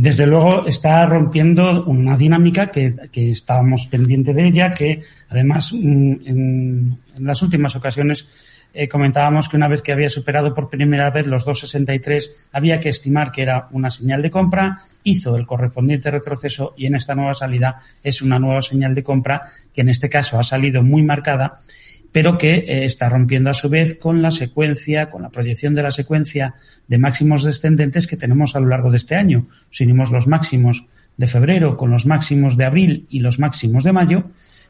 desde luego está rompiendo una dinámica que, estábamos pendientes de ella, que además mm, en, en las últimas ocasiones eh, comentábamos que una vez que había superado por primera vez los 2,63 había que estimar que era una señal de compra, hizo el correspondiente retroceso y en esta nueva salida es una nueva señal de compra que en este caso ha salido muy marcada pero que eh, está rompiendo a su vez con la secuencia, con la proyección de la secuencia de máximos descendentes que tenemos a lo largo de este año. Si unimos los máximos de febrero con los máximos de abril y los máximos de mayo,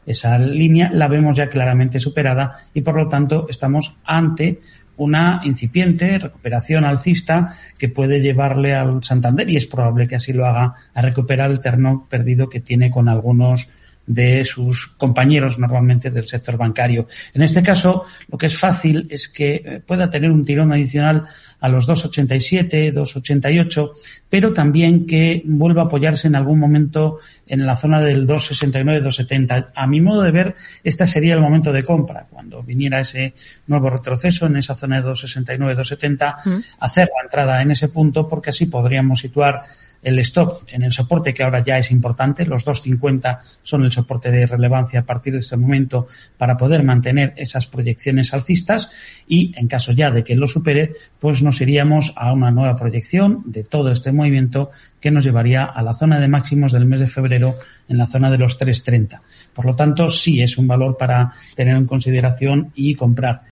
esa línea la vemos ya claramente superada y por lo tanto estamos ante una incipiente recuperación alcista que puede llevarle al Santander y es probable que así lo haga a recuperar el terno perdido que tiene con algunos de sus compañeros normalmente del sector bancario. En este caso, lo que es fácil es que eh, pueda tener un tirón adicional a los 2,87, 2,88, pero también que vuelva a apoyarse en algún momento en la zona del 2,69, 2,70. A mi modo de ver, este sería el momento de compra, cuando viniera ese nuevo retroceso en esa zona de 2,69, 2,70, mm. hacer la entrada en ese punto, porque así podríamos situar el stop en el soporte que ahora ya es importante, los 2.50 son el soporte de relevancia a partir de este momento para poder mantener esas proyecciones alcistas y en caso ya de que lo supere, pues nos iríamos a una nueva proyección de todo este movimiento que nos llevaría a la zona de máximos del mes de febrero en la zona de los 3.30. Por lo tanto, sí es un valor para tener en consideración y comprar.